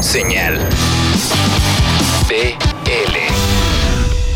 Señal. BL.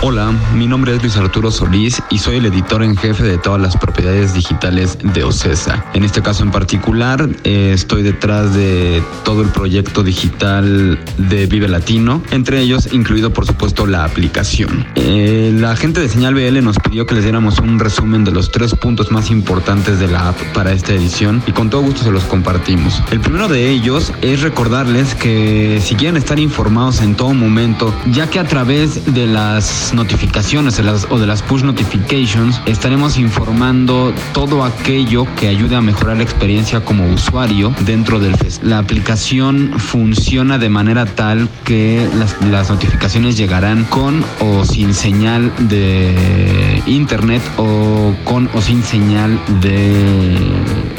Hola, mi nombre es Luis Arturo Solís y soy el editor en jefe de todas las propiedades digitales de OCESA. En este caso en particular, eh, estoy detrás de todo el proyecto digital de Vive Latino, entre ellos incluido por supuesto la aplicación. Eh, la gente de Señal BL nos pidió que les diéramos un resumen de los tres puntos más importantes de la app para esta edición y con todo gusto se los compartimos. El primero de ellos es recordarles que si quieren estar informados en todo momento, ya que a través de las notificaciones o de las push notifications estaremos informando todo aquello que ayude a mejorar la experiencia como usuario dentro del FES. La aplicación funciona de manera tal que las, notificaciones llegarán con o sin señal de internet o con o sin señal de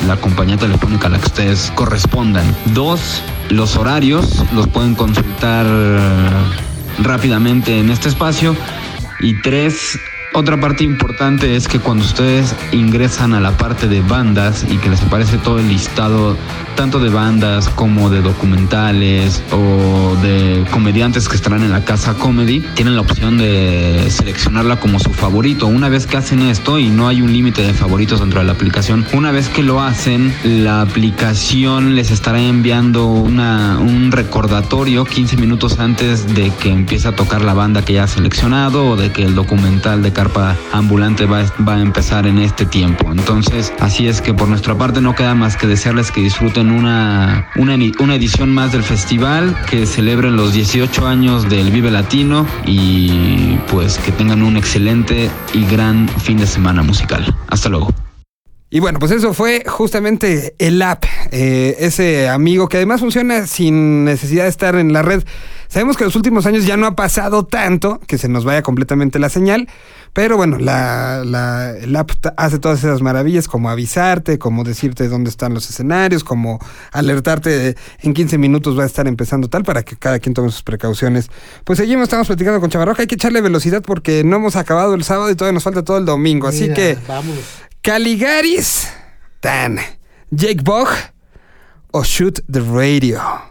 la compañía telefónica a la que ustedes correspondan. Dos, los horarios los pueden consultar rápidamente en este espacio y tres, otra parte importante es que cuando ustedes ingresan a la parte de bandas y que les aparece todo el listado tanto de bandas como de documentales o de comediantes que estarán en la casa comedy, tienen la opción de seleccionarla como su favorito. Una vez que hacen esto y no hay un límite de favoritos dentro de la aplicación, una vez que lo hacen, la aplicación les estará enviando un recordatorio 15 minutos antes de que empiece a tocar la banda que ya ha seleccionado o de que el documental de Carpa Ambulante va, va a empezar en este tiempo. Entonces, así es que por nuestra parte no queda más que desearles que disfruten una, una, edición más del festival, que celebren los 18 años del Vive Latino y pues que tengan un excelente y gran fin de semana musical. Hasta luego. Y bueno, pues eso fue justamente el app, eh, ese amigo que además funciona sin necesidad de estar en la red. Sabemos que en los últimos años ya no ha pasado tanto que se nos vaya completamente la señal, pero bueno, la, la, el app hace todas esas maravillas como avisarte, como decirte dónde están los escenarios, como alertarte de, en 15 minutos va a estar empezando tal para que cada quien tome sus precauciones. Pues seguimos, estamos platicando con Chavarroja, hay que echarle velocidad porque no hemos acabado el sábado y todavía nos falta todo el domingo, así Mira, que... Vamos. Caligaris, Tan, Jake Bog o Shoot the Radio.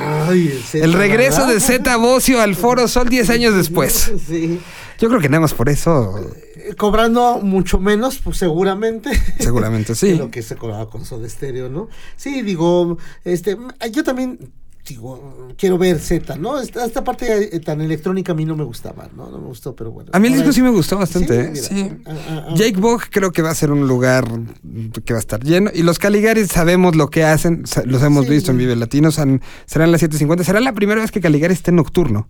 Ay, el, Z, El regreso de Zeta Bocio al Foro Sol 10 años después. Sí. Yo creo que nada más por eso, Eh, Cobrando mucho menos, pues seguramente. seguramente sí. lo que se cobraba con Soda Stereo, ¿no? Sí, digo, este, yo también digo, quiero ver Z, ¿no? Esta, esta parte eh, tan electrónica a mí no me gustaba, ¿no? No me gustó, pero bueno. A mí el disco sí me gustó bastante, Sí, ¿eh? mira, Sí. ah, ah, ah. Jake Bog creo que va a ser un lugar que va a estar lleno. Y los Caligaris sabemos lo que hacen, los hemos Sí. visto en Vive Latino, san- serán las 7.50. Será la primera vez que Caligaris esté nocturno,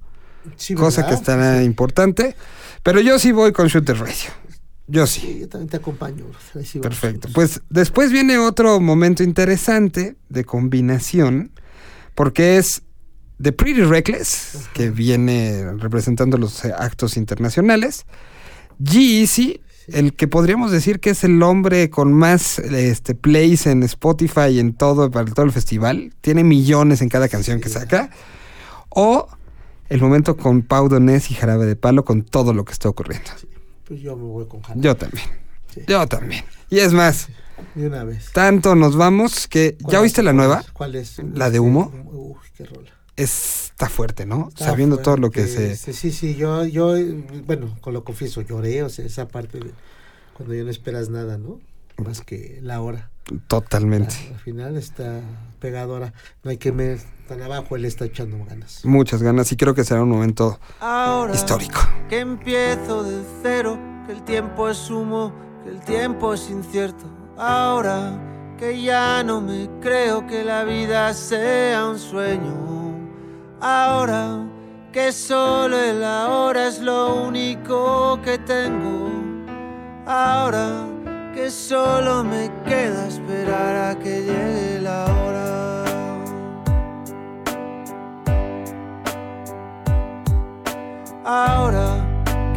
Sí, cosa que estará importante. Pero yo sí voy con Shooter Radio. Yo sí. Sí, yo también te acompaño. Perfecto. Pues después viene otro momento interesante de combinación, porque es The Pretty Reckless, que viene representando los eh, actos internacionales. G-Eazy, el que podríamos decir que es el hombre con más este, plays en Spotify y en todo, para todo el festival. Tiene millones en cada canción que saca. O el momento con Pau Donés y Jarabe de Palo con todo lo que está ocurriendo. Pues yo me voy con Jana. Yo también. Sí. Yo también. Y es más, De una vez. tanto nos vamos que... ¿Ya ¿Cuál oíste la nueva? ¿Cuál es? ¿La de humo? Uy, qué rola. Está fuerte, ¿no? Está Sabiendo todo lo que fuerte, se... Sí, sí, yo, yo, bueno, con lo confieso, lloré, o sea, esa parte de cuando ya no esperas nada, ¿no? Más que la hora. Totalmente. Al final está pegadora. No hay que ver tan abajo, él está echando ganas. Muchas ganas y creo que será un momento Ahora histórico. que empiezo de cero, que el tiempo es humo, que el tiempo es incierto. Ahora que ya no me creo que la vida sea un sueño. Ahora que solo el ahora es lo único que tengo. Ahora que solo me queda esperar a que llegue la hora. Ahora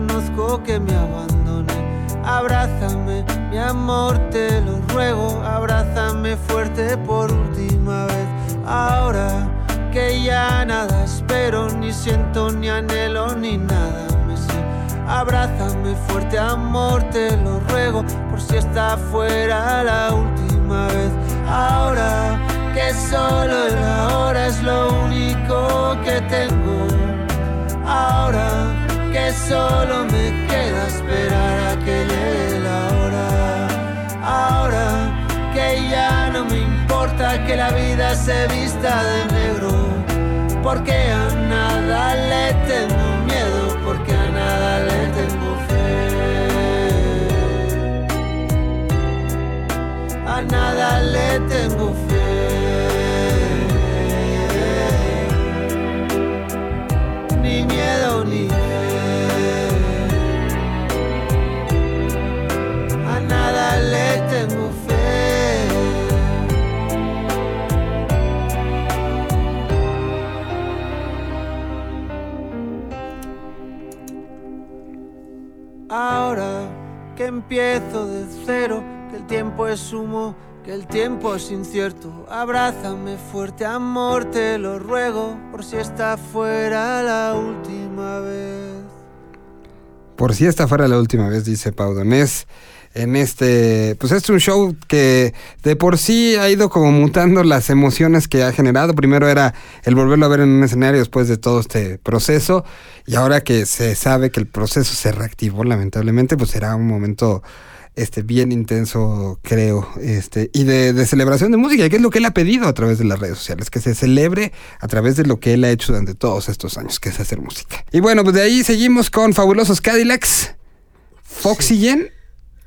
Me conozco, que me abandone. Abrázame, mi amor, te lo ruego. Abrázame fuerte por última vez. Ahora que ya nada espero, ni siento, ni anhelo, ni nada me sé. Abrázame fuerte, amor, te lo ruego. Por si está fuera la última vez. Ahora que solo el ahora es lo único que tengo. Solo me queda esperar a que llegue la hora. Ahora que ya no me importa que la vida se vista de negro. Porque a nada le tengo miedo, porque a nada le tengo fe. A nada le tengo fe. Que empiezo de cero, que el tiempo es humo, que el tiempo es incierto. Abrázame fuerte, amor, te lo ruego, por si esta fuera la última vez. Por si esta fuera la última vez, dice Pau Donés. En este, pues es un show que de por sí ha ido como mutando las emociones que ha generado. Primero era el volverlo a ver en un escenario después de todo este proceso. Y ahora que se sabe que el proceso se reactivó, lamentablemente, pues será un momento este, bien intenso, creo, este, y de, de celebración de música, que es lo que él ha pedido a través de las redes sociales, que se celebre a través de lo que él ha hecho durante todos estos años, que es hacer música. Y bueno, pues de ahí seguimos con Fabulosos Cadillacs, Foxygen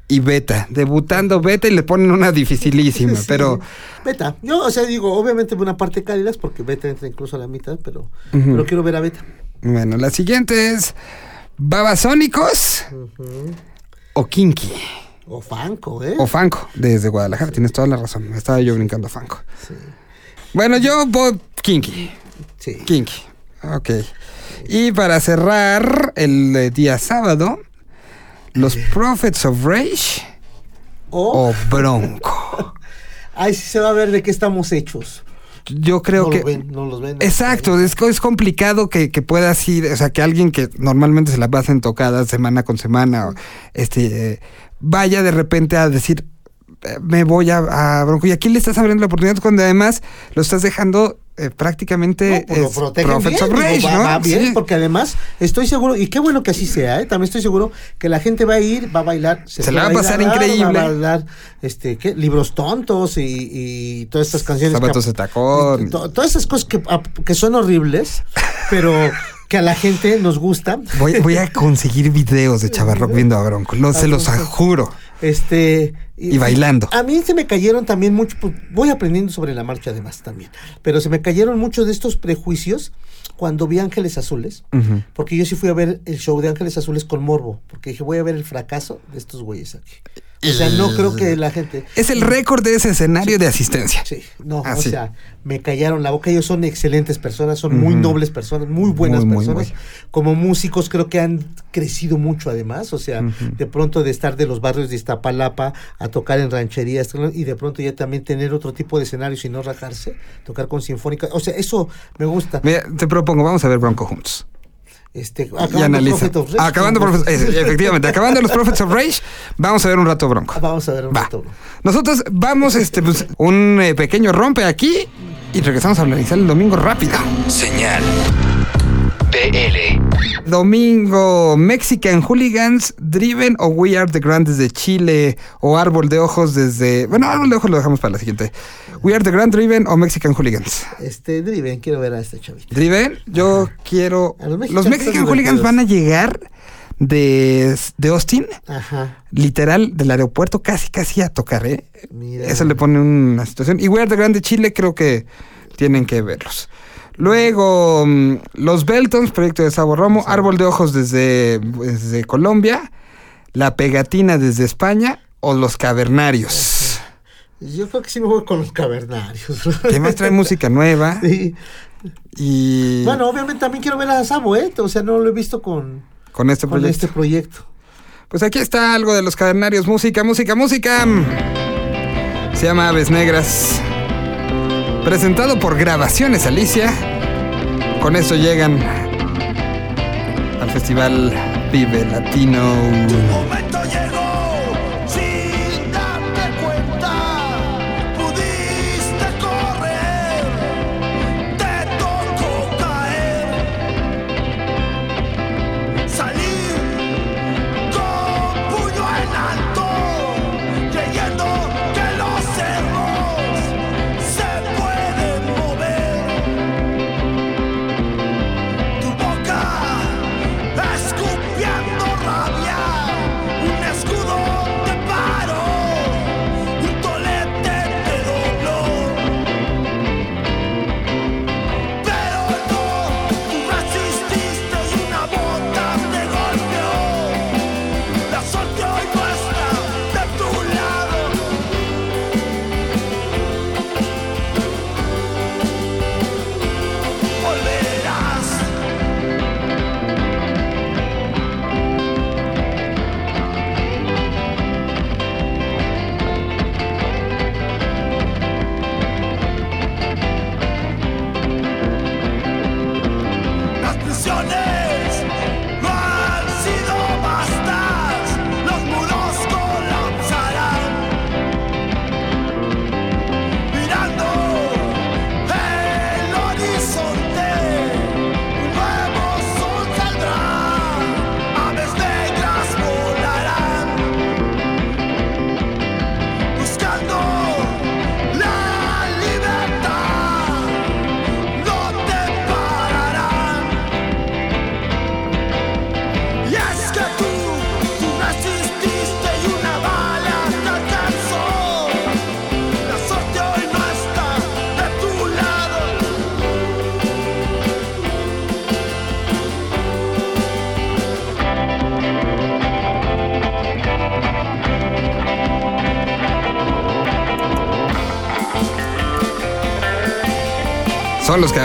y Beta, debutando Beta y le ponen una dificilísima, Sí. pero Beta. Yo, o sea, digo, obviamente una parte cálidas porque Beta entra incluso a la mitad, pero, pero quiero ver a Beta. bueno, la siguiente es Babasónicos o Kinky. O Fanco, ¿eh? O Fanco, desde Guadalajara, tienes toda la razón. Estaba yo brincando a Fanco. Bueno, yo voy Kinky. Sí. Kinky. Ok. Y para cerrar el eh, día sábado, los Prophets of Rage O, o Bronco. ahí sí se va a ver de qué estamos hechos. Yo creo no que. Ven, no los ven. Exacto, es, es complicado que, que puedas ir, o sea, que alguien que normalmente se la pasa en tocadas semana con semana, o, este, eh, vaya de repente a decir, me voy a, a Bronco. Y aquí le estás abriendo la oportunidad cuando además lo estás dejando eh, prácticamente No, pues lo bien, digo, Rage, va, ¿no? va bien, Sí. porque además estoy seguro, y qué bueno que así sea, ¿eh? también estoy seguro que la gente va a ir, va a bailar, Se la va a pasar bailar, increíble. Va a bailar, este, ¿qué? Libros tontos y, y todas estas canciones. Zapatos de tacón. to- todas esas cosas que, a- que son horribles, pero que a la gente nos gusta. Voy, voy a conseguir videos de Chavarrock viendo a Bronco, lo, se los juro. Este. Y bailando. A mí se me cayeron también mucho. pues, voy aprendiendo sobre la marcha además también. Pero se me cayeron muchos de estos prejuicios cuando vi Ángeles Azules. Porque yo sí fui a ver el show de Ángeles Azules con Morbo. Porque dije, voy a ver el fracaso de estos güeyes aquí. O sea, no creo que la gente. Es el récord de ese escenario de asistencia. Sí, no, Ah, o sí. sea, me callaron la boca. Ellos son excelentes personas, son muy nobles personas, muy buenas Muy, personas. muy. Como músicos creo que han crecido mucho además, o sea, de pronto de estar de los barrios de Iztapalapa a tocar en rancherías y de pronto ya también tener otro tipo de escenarios y no rajarse, tocar con sinfónica. O sea, eso me gusta. Mira, te propongo, vamos a ver Bronco juntos. Este, y acabando analiza. Prophet of Rage, acabando, Prophets- efectivamente, acabando los Prophets of Rage, vamos a ver un rato Bronco. Vamos a ver un Va. rato. Nosotros vamos, este, pues, un eh, pequeño rompe aquí y regresamos a analizar el domingo rápido. Señal BL. Domingo, Mexican Hooligans, Driven o We Are the Grandes de Chile o Árbol de Ojos desde... Bueno, Árbol de Ojos lo dejamos para la siguiente. We Are the Grand Driven o Mexican Hooligans. Este, Driven, quiero ver a este chavito. Driven, yo quiero... Los Mexican Hooligans van a llegar de, de Austin, Ajá. literal, del aeropuerto, casi, casi a tocar, ¿eh? Mira. Eso le pone una situación. Y We Are the Grande Chile, creo que tienen que verlos. Luego, mm, Los Beltons, proyecto de Sabo Romo, Árbol de Ojos desde, desde Colombia, La Pegatina desde España o Los Cavernarios. Yo creo que sí me voy con los cavernarios. Que además trae música nueva Sí. y Bueno, obviamente también quiero ver a Sabo, ¿eh? O sea, no lo he visto con, con este con proyecto. este proyecto. Pues aquí está algo de Los Cavernarios, música, música, música. Se llama Aves Negras. Presentado por Grabaciones Alicia. Con eso llegan al festival Vive Latino. momento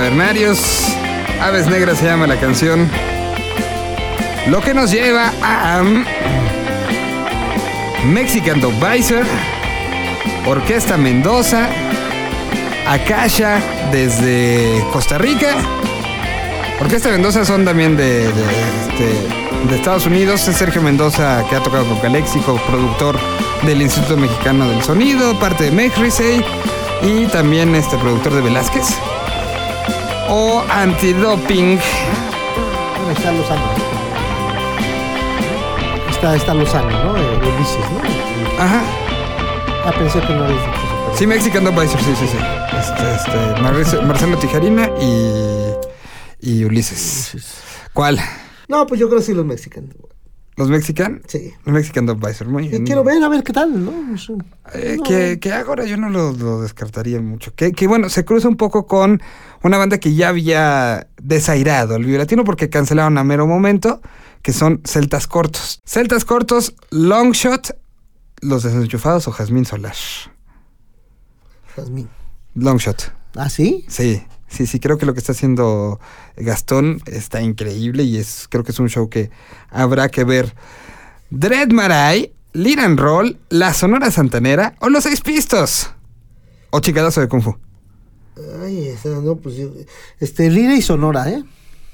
Cavernarios. Aves Negras se llama la canción. Lo que nos lleva a um, Mexican Visor, Orquesta Mendoza, Akasha desde Costa Rica. Orquesta Mendoza son también de, este, Estados Unidos. Es Sergio Mendoza que ha tocado con Calexico, productor del Instituto Mexicano del Sonido, parte de Mexrisey y también este productor de Velázquez. O Antidoping. Bueno, está Lozano. ¿no? Está, está Lozano, ¿no? Eh, Ulises, ¿no? Ajá. Ah, pensé que no eso. Sí, Mexican Advisor, sí, sí, sí. Este, este, Marce- Marcelo Tijarina y, y Ulises. ¿Cuál? No, pues yo creo que sí los mexicanos. ¿Los Mexican? Sí. Los Mexican Advisor, muy Y bien. quiero ver, a ver qué tal, ¿no? Eh, no, que, que ahora yo no lo, lo descartaría mucho. Que, que bueno, se cruza un poco con una banda que ya había desairado el violatino porque cancelaron a mero momento, que son Celtas Cortos. Celtas Cortos, Longshot, Los Desenchufados o Jazmín Solar. Jazmín. Longshot. ¿Ah, sí? Sí, sí, sí, creo que lo que está haciendo Gastón está increíble y es creo que es un show que habrá que ver. Dread Marai, and Roll, La Sonora Santanera o Los Seis Pistos. O Chicadazo de Kung Fu. Ay, esa, no, pues yo. Este, Lira y Sonora, ¿eh?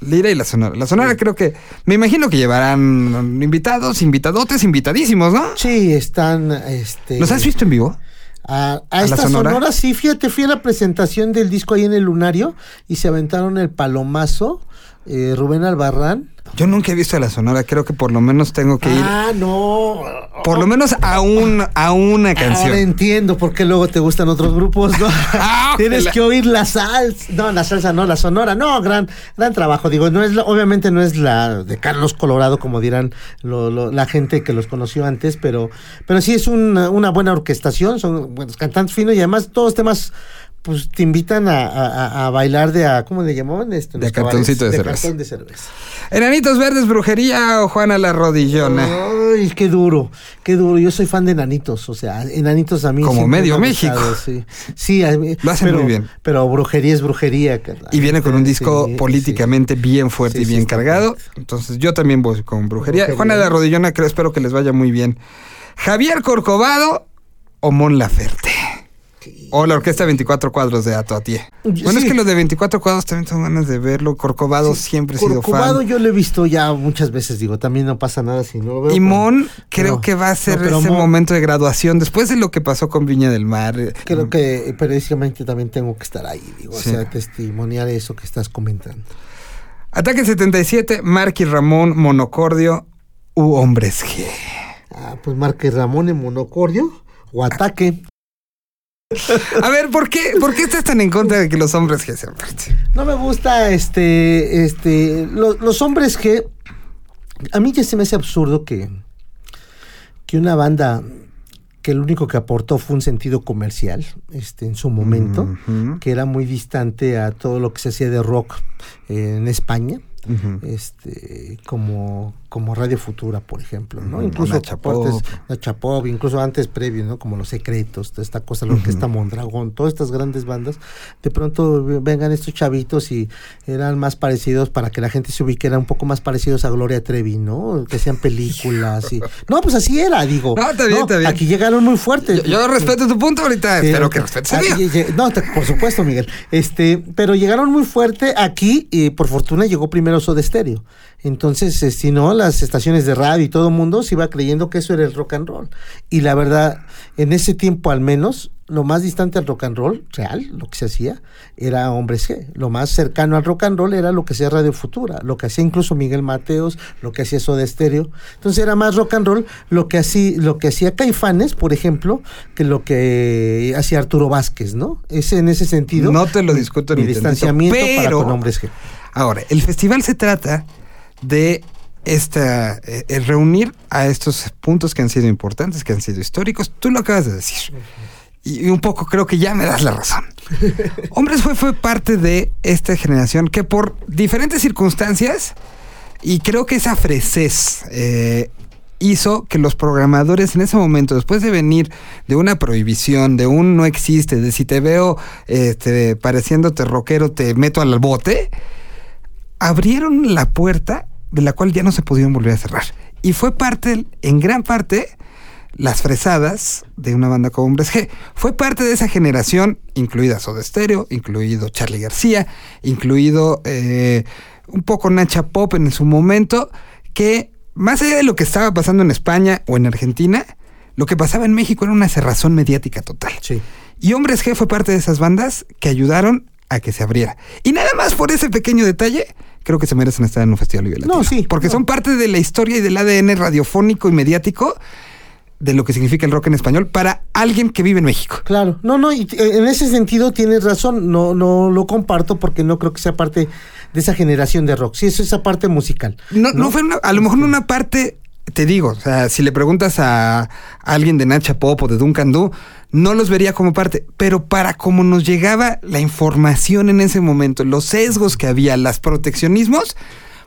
Lira y La Sonora. La Sonora creo que, me imagino que llevarán invitados, invitadotes, invitadísimos, ¿no? Sí, están, este... ¿Los has visto en vivo? A, a ¿A esta Sonora? sonora? sí, fíjate, fui a la presentación del disco ahí en el Lunario y se aventaron el palomazo eh, Rubén Albarrán. Yo nunca he visto a la Sonora, creo que por lo menos tengo que ir. Ah, no. Por lo menos a, un, a una Ahora canción. entiendo por qué luego te gustan otros grupos, ¿no? Ah, Tienes que oír la salsa. No, la salsa no, la sonora. No, gran, gran trabajo. Digo, no es la- obviamente no es la de Carlos Colorado, como dirán lo- lo- la gente que los conoció antes, pero, pero sí es una, una buena orquestación, son buenos cantantes finos y además todos temas pues te invitan a, a- bailar de a, ¿cómo le llamaban? Este, De cartoncito de cabarets? cerveza. cartón de cerveza. Enanitos Verdes, Brujería o Juana la Rodillona. Ay, qué duro, qué duro. Yo soy fan de Enanitos, o sea, Enanitos a mí. Como medio me ha gustado, México. Sí, sí a mí- Lo hacen pero- muy bien. Pero brujería es brujería. carnal. Y viene con un disco Sí, políticamente bien fuerte y bien cargado. Entonces yo también voy con brujería. Brujería. Juana la Rodillona, creo, espero que les vaya muy bien. Javier Corcovado o Mon Laferte. O la orquesta 24 cuadros de Ato Atié. Bueno, es que los de 24 cuadros también son ganas de verlo. Corcovado siempre he sido Corcovado fan. yo lo he visto ya muchas veces, digo, también no pasa nada si no lo veo. Y pero- Mon creo que va a ser no, ese Mon- momento de graduación después de lo que pasó con Viña del Mar. eh, Creo que periódicamente también tengo que estar ahí, digo, o sea, testimoniar eso que estás comentando. Ataque 77, Marky Ramón, Monocordio u Hombres G. Ah, pues Marque Ramón en monocordio o ataque. A ver, ¿por qué, ¿por qué estás tan en contra de que los hombres G sean parte? No me gusta este, este, lo- los hombres que a mí ya se me hace absurdo que, que una banda que lo único que aportó fue un sentido comercial, este, en su momento, que era muy distante a todo lo que se hacía de rock en España. Este como como Radio Futura por ejemplo no Ujú, incluso Nacha aportes- Pop. Nacha Pop, incluso antes previo no como los secretos toda esta cosa la orquesta Mondragón todas estas grandes bandas de pronto ve- vengan estos chavitos y eran más parecidos para que la gente se ubique eran un poco más parecidos a Gloria Trevi no que hacían películas y no pues así era digo. No, está bien, está bien. aquí llegaron muy fuertes Yo, yo respeto tu punto ahorita, Sí, espero que respetes el No, por supuesto, Miguel. Este, pero llegaron muy fuerte aquí y por fortuna llegó primero Soda Stereo. Entonces, eh, si no, las estaciones de radio y todo el mundo se iba creyendo que eso era el rock and roll. Y la verdad, en ese tiempo al menos, lo más distante al rock and roll real, lo que se hacía, era Hombres G. Lo más cercano al rock and roll era lo que hacía Radio Futura, lo que hacía incluso Miguel Mateos, lo que hacía Soda Stereo. Entonces era más rock and roll lo que hacía, lo que hacía Caifanes, por ejemplo, que lo que hacía Arturo Vázquez, ¿no? Ese en ese sentido. No te lo discuto mi ni distanciamiento para pero- con Hombres G. Ahora, el festival se trata de esta eh, reunir a estos puntos que han sido importantes, que han sido históricos. Tú lo acabas de decir. Y, y un poco creo que ya me das la razón. Hombres fue, fue parte de esta generación que por diferentes circunstancias, y creo que esa fresez eh, hizo que los programadores en ese momento, después de venir de una prohibición, de un no existe, de si te veo este, pareciéndote rockero, te meto al bote, abrieron la puerta de la cual ya no se pudieron volver a cerrar. Y fue parte, en gran parte, las fresadas de una banda como Hombres G. Fue parte de esa generación, incluida Soda Stereo, incluido Charlie García, incluido eh, un poco Nacha Pop en su momento, que más allá de lo que estaba pasando en España o en Argentina, lo que pasaba en México era una cerrazón mediática total. Sí. Y Hombres G fue parte de esas bandas que ayudaron a que se abriera. Y nada más por ese pequeño detalle, creo que se merecen estar en un festival Vive Latino. No, sí, Porque no. son parte de la historia y del ADN radiofónico y mediático de lo que significa el rock en español para alguien que vive en México. Claro, no, no, y eh, en ese sentido tienes razón, no, no lo comparto porque no creo que sea parte de esa generación de rock, sí, es esa parte musical. No, no fue una- a lo mejor una parte, te digo, o sea, si le preguntas a alguien de Nacha Pop o de Duncan Du, no los vería como parte, pero para cómo nos llegaba la información en ese momento, los sesgos que había, los proteccionismos,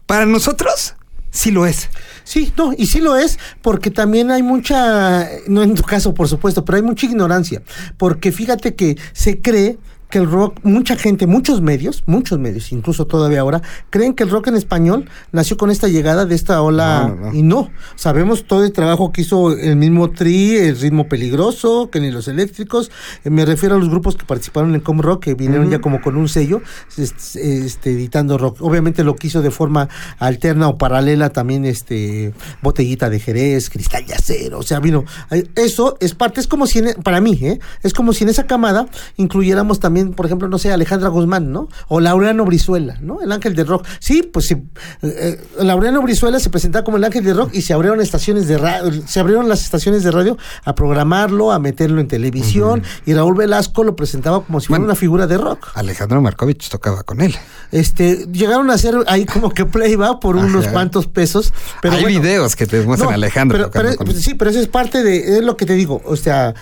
para nosotros sí lo es. Sí, no, y sí lo es, porque también hay mucha, no en tu caso por supuesto, pero hay mucha ignorancia, porque fíjate que se cree que el rock, mucha gente, muchos medios, muchos medios, incluso todavía ahora, creen que el rock en español nació con esta llegada de esta ola, No, no, no. y no, sabemos todo el trabajo que hizo el mismo Tri, el ritmo peligroso, que ni los eléctricos, eh, me refiero a los grupos que participaron en Com Rock, que vinieron ya como con un sello, este, este, editando rock, obviamente lo que hizo de forma alterna o paralela también este botellita de Jerez, cristal de acero, o sea, vino, eh, eso es parte, es como si en- para mí, ¿eh? es como si en esa camada incluyéramos también también, por ejemplo, no sé, Alejandra Guzmán, ¿no? O Laureano Brizuela, ¿no? El ángel del rock. Sí, pues sí. eh, eh, Laureano Brizuela se presentaba como el ángel del rock y se abrieron estaciones de radio, se abrieron las estaciones de radio a programarlo, a meterlo en televisión y Raúl Velasco lo presentaba como si fuera Bueno. una figura de rock. Alejandro Markovich tocaba con él. Este, llegaron a hacer ahí como que playback por unos Ajá. cuantos pesos, pero Hay bueno. videos que te muestran No, Alejandro pero- con sí, pero eso es parte de es lo que te digo. O sea,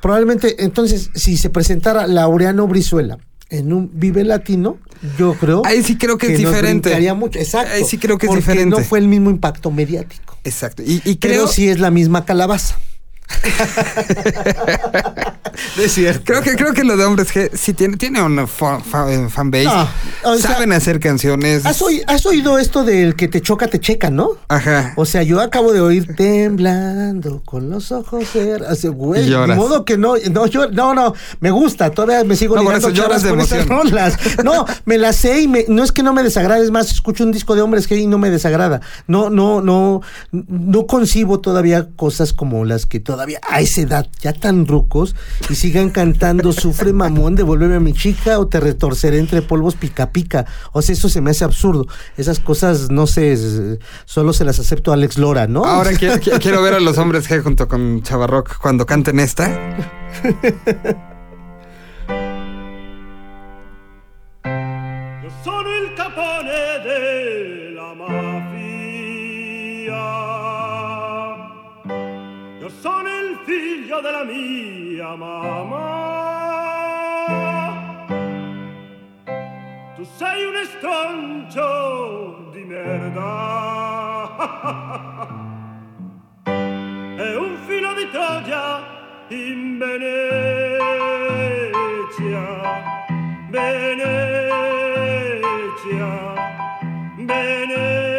probablemente entonces, si se presentara Laureano Brizuela en un Vive Latino, yo creo. Ahí sí creo que es diferente. brincaría mucho. Exacto. Ahí sí creo que es porque diferente. No fue el mismo impacto mediático. Exacto. Y, y Pero creo, sí es la misma calabaza. Es cierto. creo que creo que lo de hombres G sí tiene, tiene una eh, fanbase. No, o sea, Saben hacer canciones. ¿Has, oí- has oído esto del que te choca, te checa, ¿no? Ajá. O sea, yo acabo de oír temblando con los ojos cerrados. Güey, de modo que no, no, yo, no, no, me gusta, todavía me sigo No, ligando eso lloras de con esas emoción. rolas. No, me las sé y me- no es que no me desagrade, es más, escucho un disco de hombres que y no me desagrada. No, no, no, no concibo todavía cosas como las que todavía a esa edad, ya tan rucos, y sigan cantando Sufre mamón, devuélveme a mi chica o te retorceré entre polvos pica pica. O sea, eso se me hace absurdo. Esas cosas, no sé, solo se las acepto a Alex Lora, ¿no? Ahora quiero, quiero- ver a los hombres G junto con Chavarrock cuando canten esta. della mia mamma. Tu sei un estroncio di merda. E un filo di Troia in Venezia. Venezia, Venezia,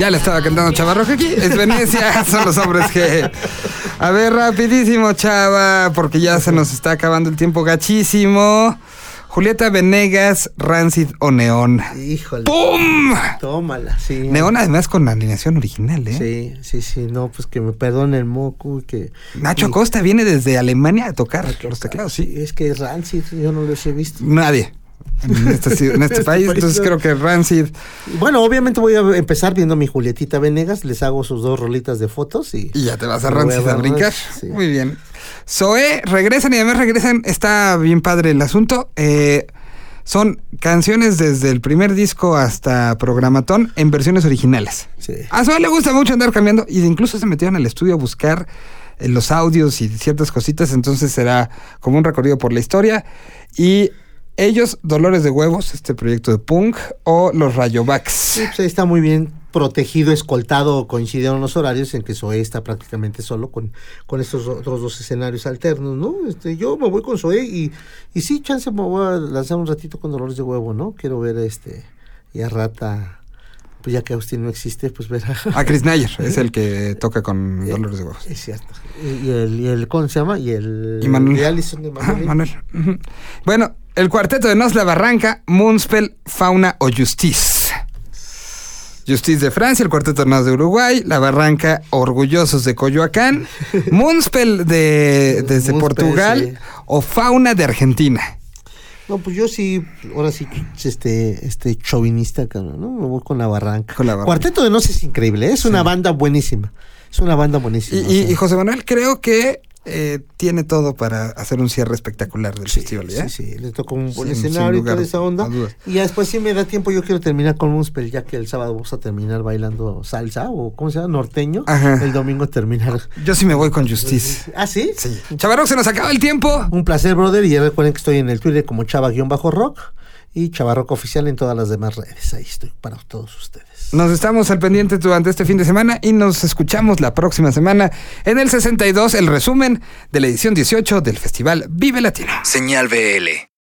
Ya le estaba cantando Chavarrock aquí. Es Venecia, son los hombres G. A ver, rapidísimo, Chava, porque ya se nos está acabando el tiempo gachísimo. Julieta Venegas, Rancid o Neón. Híjole. ¡Pum! Tómala, sí. Neón además con la alineación original, ¿eh? Sí, sí, sí, no, pues que me perdone el moco y que... Nacho y- Acosta viene desde Alemania a tocar los teclados, sí. Es que es Rancid, yo no los he visto. Nadie. En este, en este Este país, entonces creo que Rancid. Bueno, obviamente voy a empezar viendo mi Julietita Venegas, les hago sus dos rolitas de fotos y... Y ya te vas a Rancid a brincar. sí. Muy bien. Zoé, regresan y además regresan. Está bien padre el asunto. Eh, son canciones desde el primer disco hasta Programatón en versiones originales. Sí. A Zoé le gusta mucho andar cambiando y incluso se metieron al estudio a buscar eh, los audios y ciertas cositas. Entonces será como un recorrido por la historia. Y ellos, Dolores de Huevos, este proyecto de punk, o los Rayobacks. Sí, pues ahí está muy bien protegido, escoltado, coincidieron los horarios en que Zoé está prácticamente solo con, con estos otros dos escenarios alternos, ¿no? Este, yo me voy con Zoé y, y sí, chance me voy a lanzar un ratito con Dolores de Huevo, ¿no? Quiero ver este, y a rata, pues ya que Austin no existe, pues ver a... Chris Nayer, es el que toca con Dolores de Huevos. Es cierto. Y el, y el, ¿cómo se llama? Y el... Y Manuel. y Allison de Manuel. Ujú. Bueno, el cuarteto de Nos la Barranca, Moonspell, Fauna o Justice. Justice de Francia, el cuarteto de Nos de Uruguay, La Barranca, Orgullosos de Coyoacán, Moonspell de, desde Portugal sí. o Fauna de Argentina. No, pues yo sí, ahora sí, este, este chauvinista, cabrón, ¿no? Me voy con la barranca. Con La Barranca. Cuarteto de No es increíble, ¿eh? es una banda buenísima. Es una banda buenísima. Y, o y- sea. y José Manuel creo que eh, tiene todo para hacer un cierre espectacular del festival, ¿ya? Sí, sí, le tocó un buen Sin- sin escenario y toda esa onda. Y después si me da tiempo, yo quiero terminar con Muspel, ya que el sábado vamos a terminar bailando salsa o ¿cómo se llama? Norteño. Ajá. El domingo terminar. Yo sí me voy con Justice. ¿Ah, sí? Sí. Chavarro, se nos acaba el tiempo. Un placer, brother. Y ya recuerden que estoy en el Twitter como chava-rock y chavarrock oficial en todas las demás redes. Ahí estoy para todos ustedes. Nos estamos al pendiente durante este fin de semana y nos escuchamos la próxima semana en el 62, el resumen de la edición 18 del Festival Vive Latino. Señal BL.